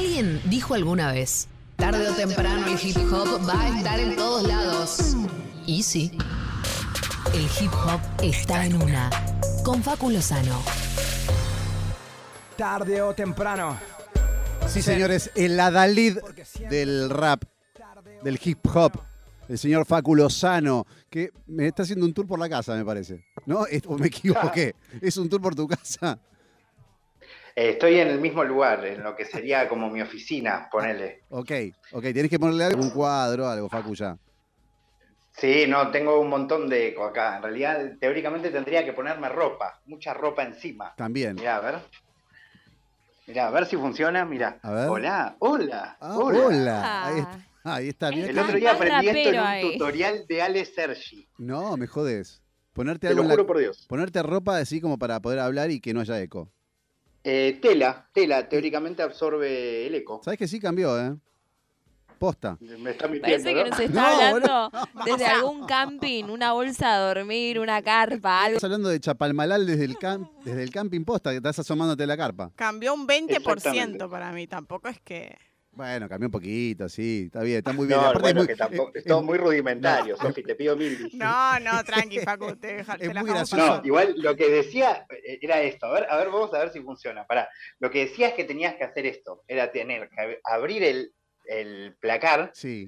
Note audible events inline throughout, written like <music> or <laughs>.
Alguien dijo alguna vez, tarde o temprano el hip hop va a estar en todos lados. Y sí, el hip hop está en una. Con Facu Lozano. Tarde o temprano. Sí, señores, el adalid del rap, del hip hop, el señor Facu Lozano, que me está haciendo un tour por la casa, me parece. ¿No? ¿O me equivoqué? ¿Es un tour por tu casa? Eh, estoy en el mismo lugar, en lo que sería como mi oficina, ponele. Ok, ok, tienes que ponerle algo, un cuadro, algo, Facu, ya. Sí, no, tengo un montón de eco acá. En realidad, teóricamente tendría que ponerme ropa, mucha ropa encima. También. Mirá, a ver. Mirá, a ver si funciona, mirá. A ver. Hola, hola, Ah, hola. hola. Ahí está, ahí está bien. El otro día aprendí esto en un ahí. tutorial de Ale Sergi. No, me jodes. Ponerte Te algo lo la- juro por Dios. Ponerte ropa así como para poder hablar y que no haya eco. Eh, tela, tela, teóricamente absorbe el eco. ¿Sabes que sí cambió, eh? Posta. Me está mintiendo, Parece que ¿no? nos <laughs> está No, hablando <laughs> desde algún camping, una bolsa a dormir, una carpa, algo. Estás hablando de Chapalmalal desde el, cam- desde el camping posta, que estás asomándote la carpa. Cambió un 20% Exactamente. para mí, tampoco es que... Bueno, cambió un poquito, sí, está bien, está muy <laughs> bien. No, Aparte bueno, es muy- que tampoco, eh, es todo eh, muy rudimentario, <laughs> no. Sofi, te pido mil disculpas. No, no, tranqui, Facu, te, deja- <laughs> te Es la muy pasar. No, igual lo que decía eh, era esto. A ver, a ver, vamos a ver si funciona. Pará. Lo que decía es que tenías que hacer esto. Era tener que ab- abrir el, el placar, Sí,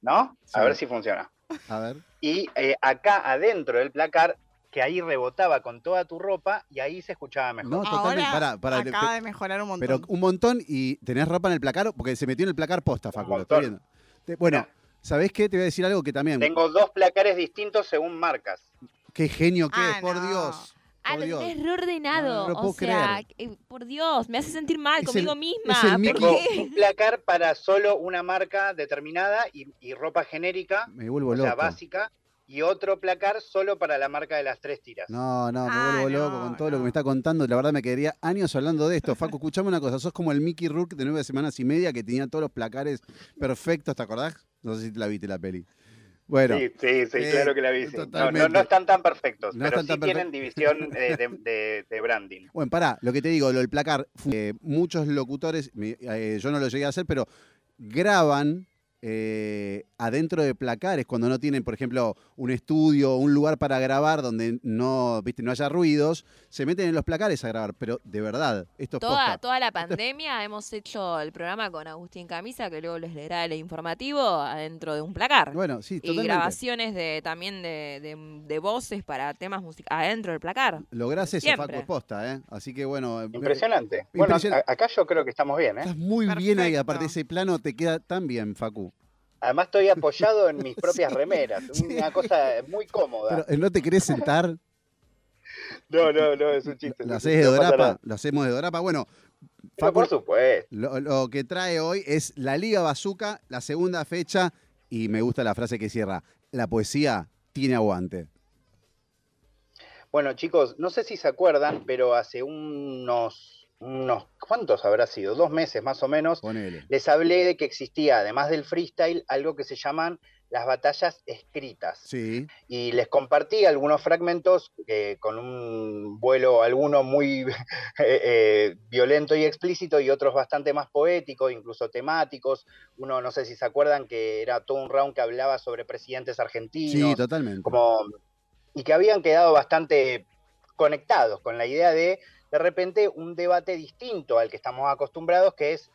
¿no? Sí. A ver si funciona. a ver. Y eh, acá adentro del placar, que ahí rebotaba con toda tu ropa y ahí se escuchaba mejor. No, totalmente. Ahora acaba te- de mejorar un montón. pero un montón y tenés ropa en el placar, porque se metió en el placar posta, Facu, lo estoy viendo. Te- bueno. ¿sabés qué? Te voy a decir algo que también. Tengo dos placares distintos según marcas. Qué genio que Ah, es, por no. Dios. Ah, Por lo Dios. tenés reordenado. No, no lo puedo o sea, creer. eh, por Dios, me hace sentir mal Es conmigo el- misma. es el ¿Por Mickey. Tengo qué? un placar para solo una marca determinada y, y ropa genérica, Me vuelvo o sea, básica, y otro placar solo para la marca de las tres tiras. No, no, me Ah, vuelvo no, loco con todo lo que me está contando. La verdad me quedaría años hablando de esto. Facu, escuchame una cosa. Sos como el Mickey Rourke de nueve semanas y media que tenía todos los placares perfectos, ¿te acordás? No sé si te la viste la peli. Bueno, Sí, sí, sí, Eh, claro que la vi. sí. No, no, totalmente. no están tan perfectos, No pero están sí tan tienen división eh, de, de- de branding. bueno, pará, lo que te digo, lo del placar, eh, muchos locutores, eh, yo no lo llegué a hacer, pero graban eh, adentro de placares cuando no tienen, por ejemplo, un estudio o un lugar para grabar donde no, viste, no haya ruidos, se meten en los placares a grabar, pero de verdad, esto es Toda, posta. toda la pandemia hemos hecho el programa con Agustín Camisa, que luego les leerá el informativo adentro de un placar. Bueno, sí, y grabaciones de también de, de- de voces para temas musicales adentro del placar. Lográs eso, Siempre. Facu, es posta, ¿eh? Así que bueno. eh, Impresionante. Bueno, acá yo creo que estamos bien, ¿eh? Estás muy bien ahí, aparte ese plano te queda tan bien, Facu. Además estoy <laughs> apoyado en mis propias remeras, una cosa muy cómoda. Pero eh, ¿no te querés sentar? <laughs> No, no, no, es un chiste. ¿Lo haces de no Dorapa? ¿Lo hacemos de Dorapa? Bueno, Facu, por supuesto. lo, lo que trae hoy es la Liga Bazooka, la segunda fecha, y me gusta la frase que cierra, la poesía tiene aguante. Bueno, chicos, no sé si se acuerdan, pero hace unos, unos, ¿cuántos habrá sido? Dos meses más o menos, Ponele. les hablé de que existía, además del freestyle, algo que se llaman las batallas escritas. Sí, y les compartí algunos fragmentos eh, con un vuelo, alguno muy <laughs> eh, eh, violento y explícito y otros bastante más poéticos, incluso temáticos. Uno, no sé si se acuerdan, que era todo un round que hablaba sobre presidentes argentinos, sí, totalmente. como, y que habían quedado bastante conectados con la idea de, de repente, un debate distinto al que estamos acostumbrados, que es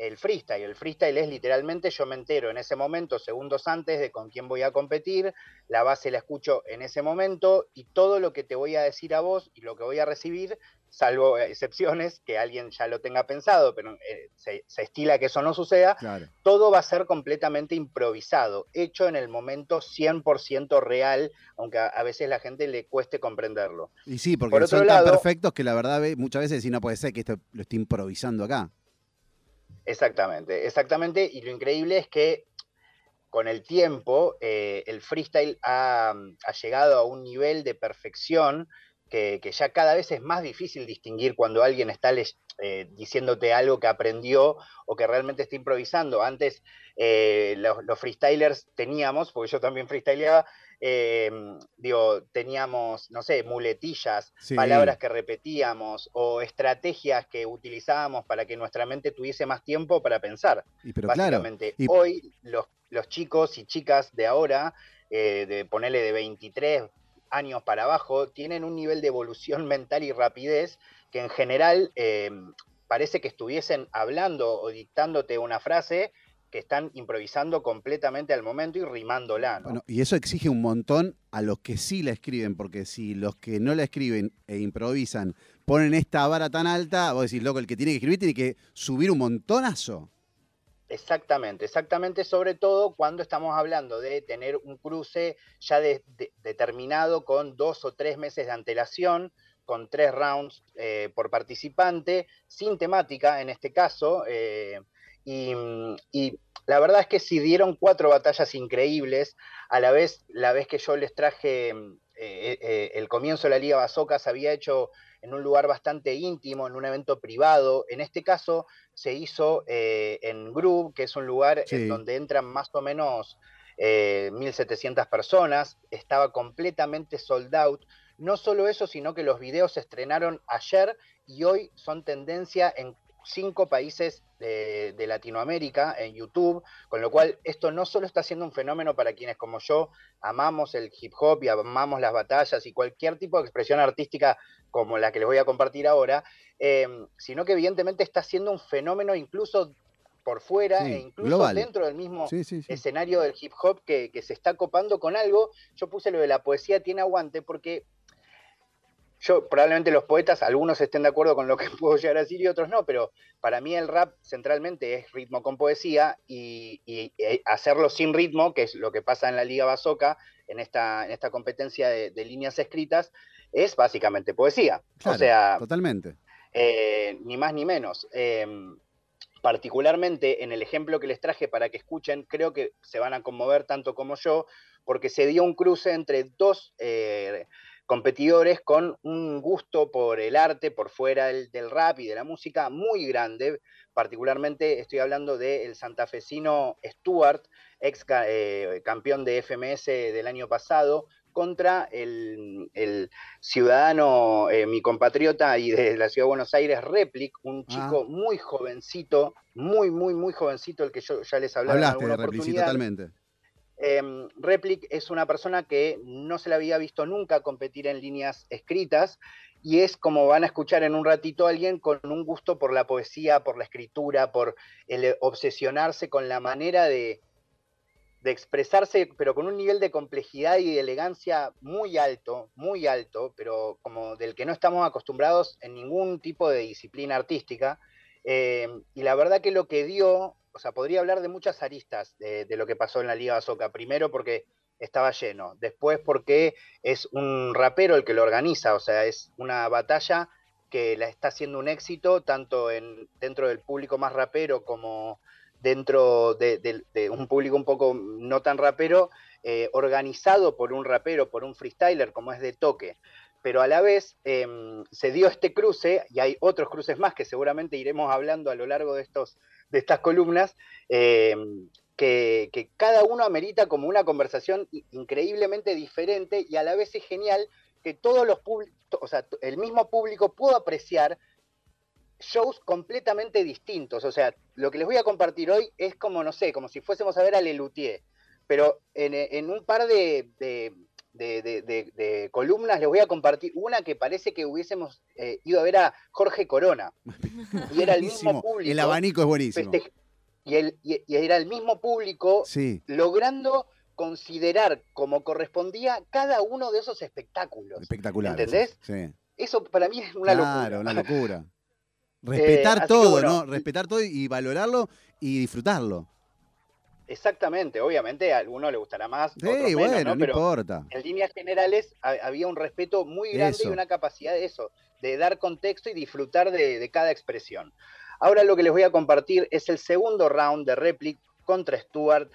el freestyle. El freestyle es literalmente yo me entero en ese momento, segundos antes, de con quién voy a competir, la base la escucho en ese momento y todo lo que te voy a decir a vos y lo que voy a recibir, salvo excepciones, que alguien ya lo tenga pensado, pero eh, se, se estila que eso no suceda, Claro. todo va a ser completamente improvisado, hecho en el momento 100% real, aunque a, a veces la gente le cueste comprenderlo. Y sí, porque Por son tan perfectos que la verdad ve- muchas veces sí no puede ser que esto lo esté improvisando acá. Exactamente, exactamente. Y lo increíble es que con el tiempo eh, el freestyle ha, llegado a un nivel de perfección que, ya cada vez es más difícil distinguir cuando alguien está eh, diciéndote algo que aprendió o que realmente está improvisando. Antes eh, los, los freestylers teníamos, porque yo también freestyleaba, eh, digo, teníamos, no sé, muletillas, Sí. palabras que repetíamos o estrategias que utilizábamos para que nuestra mente tuviese más tiempo para pensar. Y pero claro, básicamente, y- hoy los, los chicos y chicas de ahora, eh, de ponerle de 23 años para abajo, tienen un nivel de evolución <laughs> mental y rapidez que en general eh, parece que estuviesen hablando o dictándote una frase que están improvisando completamente al momento y rimándola. ¿no? Bueno, y eso exige un montón a los que sí la escriben, porque si los que no la escriben e improvisan ponen esta vara tan alta, vos decís, loco, el que tiene que escribir tiene que subir un montonazo. Exactamente, exactamente, sobre todo cuando estamos hablando de tener un cruce ya de- de- determinado con dos o tres meses de antelación, con tres rounds eh, por participante, sin temática en este caso, eh, y, y la verdad es que sí dieron cuatro batallas increíbles, a la vez, la vez que yo les traje mm, eh, eh, el comienzo de la Liga se había hecho en un lugar bastante íntimo, en un evento privado, en este caso se hizo eh, en Groove, que es un lugar Sí. en donde entran más o menos eh, 1.700 personas, estaba completamente sold out. No solo eso, sino que los videos se estrenaron ayer y hoy son tendencia en cinco países de, de Latinoamérica en YouTube, con lo cual esto no solo está siendo un fenómeno para quienes como yo amamos el hip hop y amamos las batallas y cualquier tipo de expresión artística como la que les voy a compartir ahora, eh, sino que evidentemente está siendo un fenómeno incluso por fuera Sí, e incluso global. dentro del mismo Sí, sí, sí. escenario del hip hop que, que se está copando con algo. Yo puse lo de la poesía tiene aguante porque yo probablemente los poetas, algunos estén de acuerdo con lo que <laughs> puedo llegar a decir y otros no, pero para mí el rap centralmente es ritmo con poesía y, y, hacerlo sin ritmo, que es lo que pasa en la Liga Bazooka, en esta, en esta competencia de, de líneas escritas, es básicamente poesía. Claro, o sea, totalmente. eh, ni más ni menos. Eh, particularmente en el ejemplo que les traje para que escuchen, creo que se van a conmover tanto como yo, porque se dio un cruce entre dos eh, competidores con un gusto por el arte, por fuera del, del, rap y de la música muy grande. Particularmente estoy hablando del santafesino Stuart, ex eh, campeón de FMS del año pasado, contra el, el ciudadano, eh, mi compatriota y de la ciudad de Buenos Aires, Replic, un chico ah. muy jovencito, muy, muy, muy jovencito, el que yo ya les hablaba Hablaste en alguna de Replic, sí, totalmente. Eh, Replic es una persona que no se la había visto nunca competir en líneas escritas y es como van a escuchar en un ratito alguien con un gusto por la poesía, por la escritura, por el obsesionarse con la manera de, de expresarse, pero con un nivel de complejidad y de elegancia muy alto, muy alto, pero como del que no estamos acostumbrados en ningún tipo de disciplina artística. Eh, y la verdad que lo que dio, o sea, podría hablar de muchas aristas de, lo que pasó en la Liga Soca. Primero porque estaba lleno, después porque es un rapero el que lo organiza, o sea, es una batalla que la está haciendo un éxito tanto en, dentro del público más rapero como dentro de, de, de, un público un poco no tan rapero, eh, organizado por un rapero, por un freestyler como es de toque. Pero a la vez eh, se dio este cruce, y hay otros cruces más que seguramente iremos hablando a lo largo de, estos, de estas columnas, eh, que, cada uno amerita como una conversación increíblemente diferente y a la vez es genial que todos los o sea, el mismo público pudo apreciar shows completamente distintos. O sea, lo que les voy a compartir hoy es como, no sé, como si fuésemos a ver a Lelutier. Pero en, en un par de, de, de, columnas les voy a compartir una que parece que hubiésemos eh, ido a ver a Jorge Corona. <laughs> Y era el mismo público. El abanico es buenísimo. Y, el, y, y, era el mismo público sí. logrando considerar como correspondía cada uno de esos espectáculos. Espectacular. ¿Entendés? Sí. Eso para mí es una claro, locura. una locura. <laughs> Respetar Eh, todo, bueno, ¿no? Respetar todo y valorarlo y disfrutarlo. Exactamente, obviamente a alguno le gustará más. Sí, otros menos, bueno, ¿no? no, Pero importa. en líneas generales ha- había un respeto muy grande Eso. y una capacidad de eso, de dar contexto y disfrutar de, de cada expresión. Ahora lo que les voy a compartir es el segundo round de Replic contra Stuart.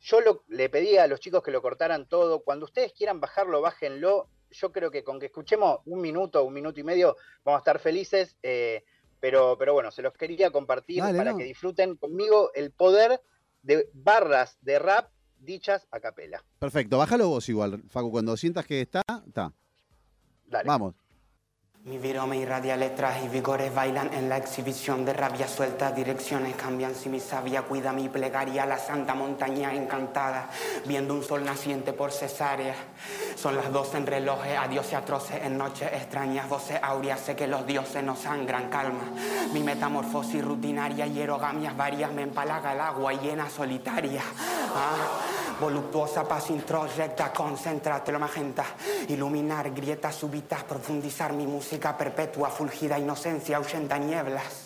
Yo lo- le pedí a los chicos que lo cortaran todo. Cuando ustedes quieran bajarlo, bájenlo. Yo creo que con que escuchemos un minuto, un minuto y medio, vamos a estar felices. eh, pero, pero bueno, se los quería compartir Dale, para no. que disfruten conmigo el poder de barras de rap dichas a capela. Perfecto, bájalo vos igual, Facu. Cuando sientas que está, está. Dale. Vamos. Mi virome irradia letras y vigores bailan en la exhibición de rabia suelta, direcciones cambian si mi sabia cuida mi plegaria, la santa montaña encantada, viendo un sol naciente por cesárea. Son las doce en relojes, adiós y atroces en noches extrañas, voces áureas, sé que los dioses no sangran, calma. Mi metamorfosis rutinaria y erogamias varias me empalaga el agua llena solitaria. Ah, voluptuosa paz introyecta, concéntrate lo magenta, iluminar grietas súbitas, profundizar mi música perpetua, fulgida inocencia, ahuyenta nieblas.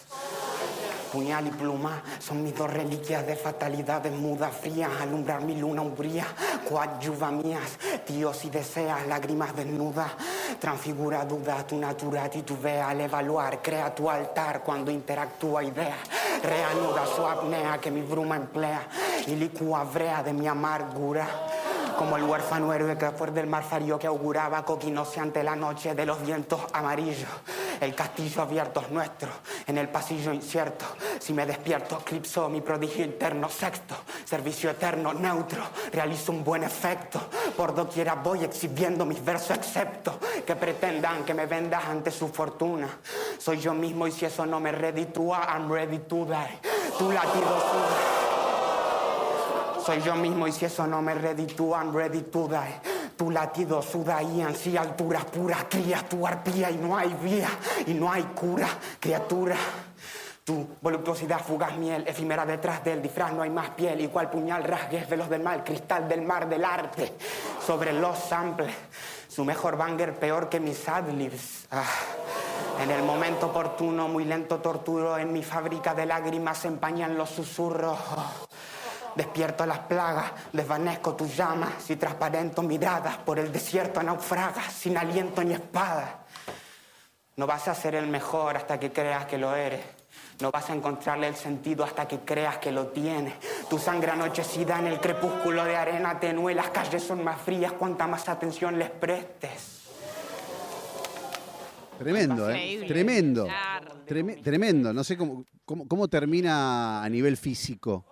Puñal y pluma. Son mis dos reliquias de fatalidades mudas, frías, alumbrar mi luna umbría, coadyuva mías, tíos y deseas, lágrimas desnudas, transfigura duda, tu natura titubea al evaluar, crea tu altar cuando interactúa ideas, reanuda su apnea que mi bruma emplea. Y licúa brea de mi amargura. Como el huérfano héroe que fue del mar fario que auguraba coquinoce ante la noche de los vientos amarillos. El castillo abierto es nuestro, en el pasillo incierto. Si me despierto, eclipso mi prodigio interno sexto. Servicio eterno, neutro, realizo un buen efecto. Por doquiera voy exhibiendo mis versos, excepto que pretendan que me vendas ante su fortuna. Soy yo mismo y si eso no me reditúa, I'm ready to die. Tu latido suda. Soy yo mismo y si eso no me reditúa, I'm ready to die. Tu latido suda y ansía alturas puras, cría tu arpía y no hay vía y no hay cura, criatura. Tu voluptuosidad fugaz miel, efímera detrás del disfraz no hay más piel, igual puñal rasgues velos del mal, cristal del mar del arte, sobre los samples, su mejor banger peor que mis adlibs. Ah. En el momento oportuno, muy lento torturo, en mi fábrica de lágrimas se empañan los susurros. Despierto las plagas, desvanezco tus llamas y transparento miradas por el desierto naufragas, sin aliento ni espada. No vas a ser el mejor hasta que creas que lo eres. No vas a encontrarle el sentido hasta que creas que lo tienes. Tu sangre anochecida en el crepúsculo de arena tenue, las calles son más frías cuanta más atención les prestes. Tremendo, ¿eh? Tremendo. Tremendo. No sé cómo, cómo, cómo termina a nivel físico.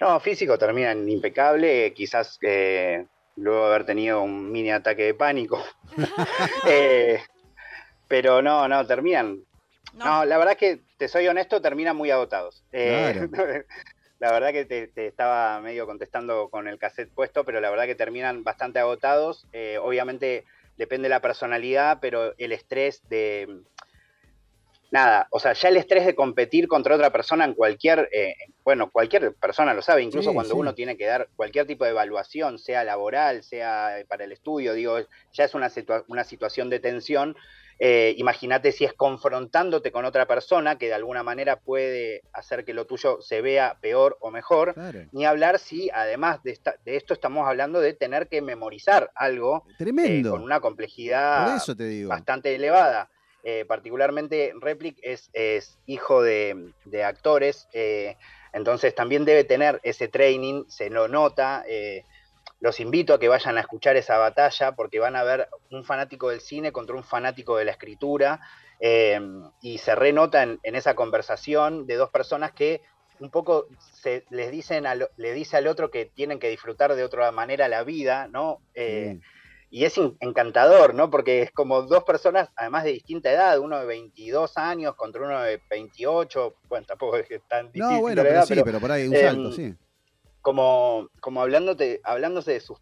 No, físico termina en impecable, quizás eh, luego de haber tenido un mini ataque de pánico. <laughs> <laughs> Eh, pero no, no, terminan. No. No. la verdad que, te soy honesto, terminan muy agotados. Eh, <laughs> la verdad que te, te estaba medio contestando con el cassette puesto, pero la verdad que terminan bastante agotados. Eh, obviamente depende de la personalidad, pero el estrés de... Nada, o sea, ya el estrés de competir contra otra persona en cualquier, eh, bueno, cualquier persona lo sabe, incluso Sí, cuando sí. uno tiene que dar cualquier tipo de evaluación, sea laboral, sea para el estudio, digo, ya es una, situa- una situación de tensión. Eh, Imagínate si es confrontándote con otra persona que de alguna manera puede hacer que lo tuyo se vea peor o mejor. Claro. Ni hablar si además de, esta- de esto estamos hablando de tener que memorizar algo eh, Tremendo. con una complejidad Por eso te digo. bastante elevada. Eh, particularmente Replic es, hijo de, actores, eh, entonces también debe tener ese training, se lo nota. eh, los invito a que vayan a escuchar esa batalla porque van a ver un fanático del cine contra un fanático de la escritura y se renota en, en esa conversación de dos personas que un poco se, les dicen le dice al otro que tienen que disfrutar de otra manera la vida, ¿no? Y es en- encantador, ¿no? Porque es como dos personas, además de distinta edad, uno de 22 años contra uno de 28, bueno, tampoco es que tan distinta No, bueno, la pero edad, sí, pero, por ahí un em, salto, sí. como, como hablándote, hablándose de sus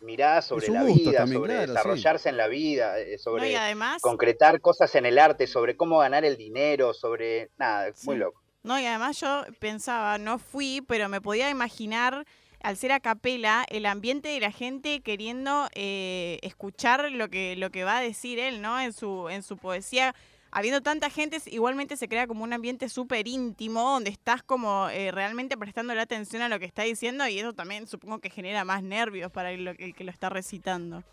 miradas sobre la vida, también, sobre claro, sí. desarrollarse en la vida, eh, No, sobre además, concretar cosas en el arte, sobre cómo ganar el dinero, sobre nada, es muy Sí. loco. no, y además yo pensaba, no fui, pero me podía imaginar, al ser a capela, el ambiente de la gente queriendo eh, escuchar lo que, lo que va a decir él, ¿no? En su, en su poesía. Habiendo tanta gente, igualmente se crea como un ambiente súper íntimo, donde estás como eh, realmente prestando la atención a lo que está diciendo, y eso también supongo que genera más nervios para el que lo está recitando.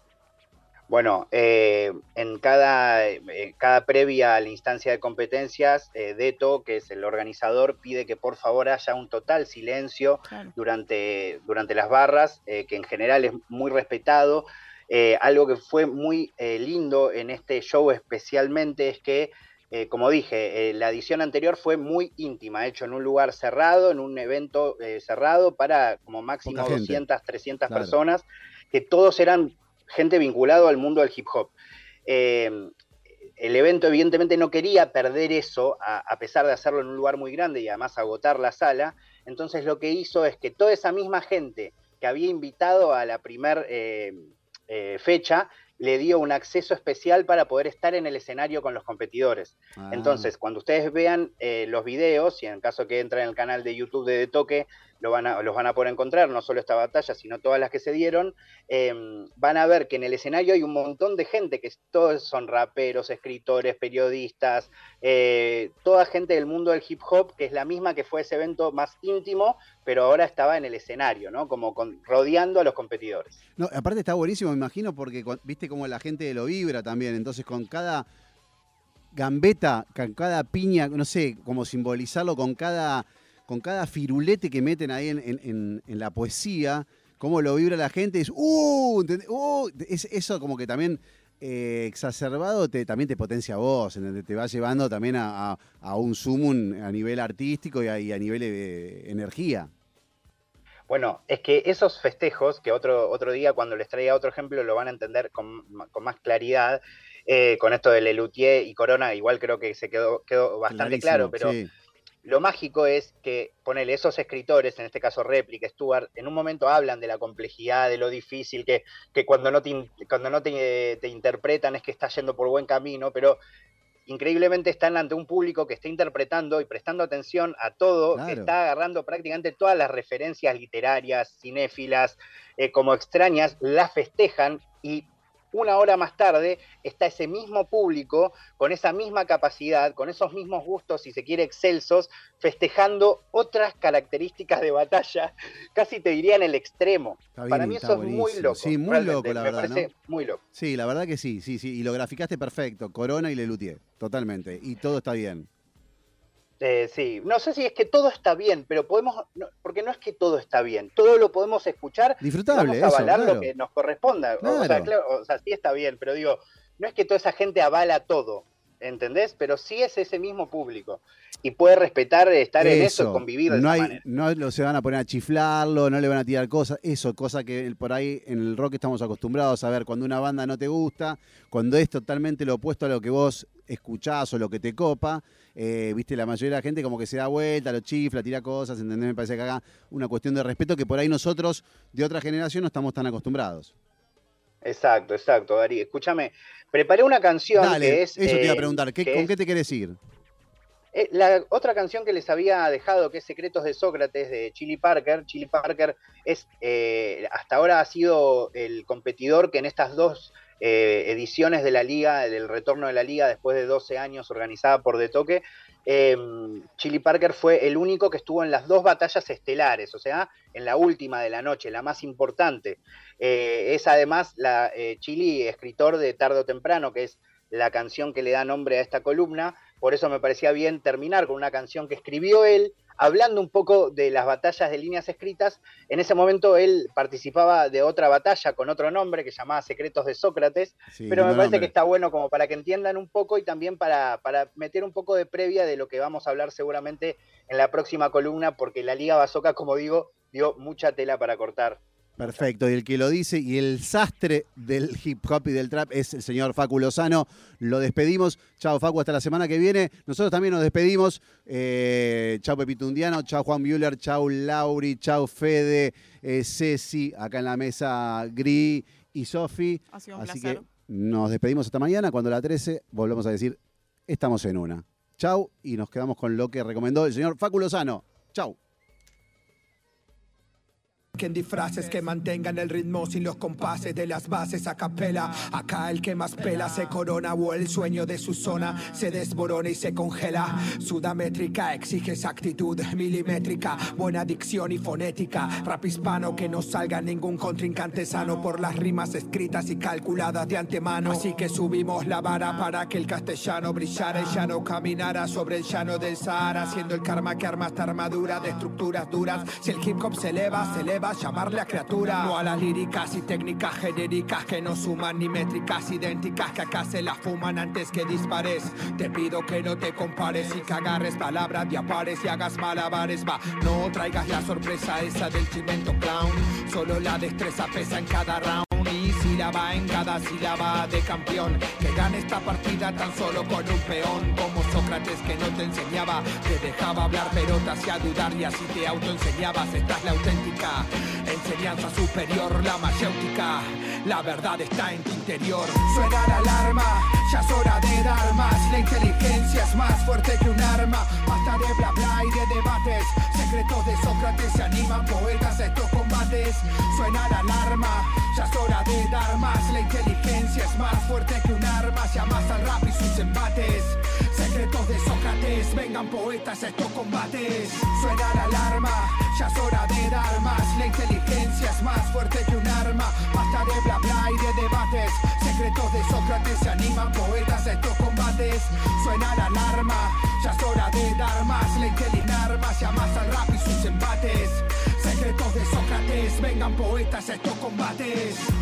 Bueno, eh, en cada, eh, cada previa a la instancia de competencias, eh, Deto, que es el organizador, pide que por favor haya un total silencio Claro. durante, durante las barras, eh, que en general es muy respetado. Eh, algo que fue muy eh, lindo en este show especialmente es que eh, como dije, eh, la edición anterior fue muy íntima, hecho en un lugar cerrado, en un evento eh, cerrado para como máximo Poca gente. 200, 300 Claro. personas, que todos eran gente vinculado al mundo del hip hop. Eh, el evento evidentemente no quería perder eso, a, a pesar de hacerlo en un lugar muy grande y además agotar la sala. Entonces lo que hizo es que toda esa misma gente que había invitado a la primer eh, eh, fecha le dio un acceso especial para poder estar en el escenario con los competidores. Ah, Entonces, cuando ustedes vean eh, los videos, y en caso que entren en el canal de YouTube de De Toque, lo van a, los van a poder encontrar, no solo esta batalla, sino todas las que se dieron, eh, van a ver que en el escenario hay un montón de gente, que todos son raperos, escritores, periodistas, eh, toda gente del mundo del hip hop, que es la misma que fue ese evento más íntimo, pero ahora estaba en el escenario, ¿no? Como rodeando a los competidores. No, aparte está buenísimo, me imagino, porque viste cómo la gente lo vibra también. Entonces, con cada gambeta, con cada piña, no sé, como simbolizarlo, con cada, con cada firulete que meten ahí en, en- en- en la poesía, cómo lo vibra la gente, es ¡uh! ¡uh! Es, eso como que también eh, exacerbado te, también te potencia a vos, te va llevando también a, a- a un sumum a nivel artístico y a, y a nivel de energía. Bueno, es que esos festejos, que otro, otro día cuando les traiga otro ejemplo lo van a entender con, con más claridad, eh, con esto de Lelutier y Corona, igual creo que se quedó, quedó bastante Clarísimo, claro, pero sí. Lo mágico es que, ponele, esos escritores, en este caso Réplica, Stuart, en un momento hablan de la complejidad, de lo difícil, que, que cuando no, te, in- cuando no te, te interpretan es que estás yendo por buen camino, pero increíblemente están ante un público que está interpretando y prestando atención a todo, que está agarrando prácticamente todas las referencias literarias, cinéfilas, eh, como extrañas, las festejan y una hora más tarde está ese mismo público con esa misma capacidad, con esos mismos gustos, si se quiere, excelsos, festejando otras características de batalla, <laughs> casi te diría en el extremo. Bien, Para mí eso es muy loco. Sí, muy realmente, loco, la me verdad, parece ¿no? muy loco. Sí, la verdad que sí, sí, sí. Y lo graficaste perfecto. Corona y Lelutier, totalmente. Y todo está bien. Eh, sí, no sé si es que todo está bien, pero podemos, no, porque no es que todo está bien, todo lo podemos escuchar Disfrutable, vamos a eso, avalar claro. lo que nos corresponda. O- O, sea, Claro. claro, o sea, sí está bien, pero digo, no es que toda esa gente avala todo, ¿entendés? Pero sí es ese mismo público y puede respetar estar en eso convivir de no esa hay, manera. no lo- se van a poner a chiflarlo, no le van a tirar cosas, eso, cosa que por ahí en el rock estamos acostumbrados a ver cuando una banda no te gusta, cuando es totalmente lo opuesto a lo que vos escuchás o lo que te copa, eh, viste, la mayoría de la gente como que se da vuelta, lo chifla, tira cosas, ¿entendés? Me parece que acá una cuestión de respeto que por ahí nosotros de otra generación no estamos tan acostumbrados. Exacto, exacto, Darí. Escúchame, preparé una canción Dale, que es... eso te iba a eh, preguntar, ¿qué- ¿con es- qué te querés ir? Eh, la otra canción que les había dejado, que es Secretos de Sócrates, de Chili Parker. Chili Parker es, eh, hasta ahora ha sido el competidor que en estas dos eh, ediciones de la liga, del retorno de la liga después de 12 años organizada por De Toque, Chili Parker fue el único que estuvo en las dos batallas estelares, o sea, en la última de la noche, la más importante. Es además la Chili, escritor de Tarde o Temprano, que es la canción que le da nombre a esta columna, por eso me parecía bien terminar con una canción que escribió él, hablando un poco de las batallas de líneas escritas. En ese momento él participaba de otra batalla con otro nombre que se llamaba Secretos de Sócrates, Sí, pero me parece nombre. que está bueno como para que entiendan un poco y también para, para meter un poco de previa de lo que vamos a hablar seguramente en la próxima columna, porque la Liga Basoca, como digo, dio mucha tela para cortar. Perfecto, y el que lo dice y el sastre del hip hop y del trap es el señor Facu Lozano. Lo despedimos. Chao Facu, hasta la semana que viene. Nosotros también nos despedimos. Eh, chao Pepito Undiano, chao Juan Müller, chao Lauri, chao Fede, eh, Ceci, acá en la mesa Gri y Sofi. Ha sido un Así placer. que nos despedimos hasta mañana. Cuando a la 13 volvemos a decir, estamos en una. Chau y nos quedamos con lo que recomendó el señor Facu Lozano. Chau. Quien disfraces que mantengan el ritmo sin los compases de las bases a capela. Acá el que más pela se corona o el sueño de su zona se desborona y se congela. Sudamétrica exige exactitud milimétrica, buena dicción y fonética. Rap hispano que no salga ningún contrincante sano por las rimas escritas y calculadas de antemano. Así que subimos la vara para que el castellano brillara y ya no caminara sobre el llano del Sahara, siendo el karma que arma esta armadura de estructuras duras. Si el hip hop se eleva, se eleva más llamarle a criatura. No a las líricas y técnicas genéricas que no suman ni métricas idénticas que acá se las fuman antes que dispares. Te pido que no te compares y que agarres palabras de apares y hagas malabares. Va, no traigas la sorpresa esa del chimento clown. Solo la destreza pesa en cada round y sílaba en cada sílaba de campeón. Que gane esta partida tan solo con un peón. Como Sócrates que no te enseñaba, te dejaba hablar pero te hacía dudar y así te autoenseñabas. Esta es la auténtica enseñanza superior, la mayéutica. La verdad está en tu interior. Suena la alarma, ya es hora de dar más. La inteligencia es más fuerte que un arma. Basta de bla bla y de debates. Secretos de Sócrates se animan poetas a estos combates. Suena la alarma, ya es hora de dar más. La inteligencia es más fuerte que un arma. Se amasa al rap y sus embates. Secretos de Sócrates, vengan poetas a estos combates. Suena la alarma, ya es hora de dar más. La inteligencia es más fuerte que un arma. Basta de bla bla y de debates. Secretos de Sócrates se animan poetas a estos combates. Suena la alarma, ya es hora de dar más. La inteligencia poetas estos combates.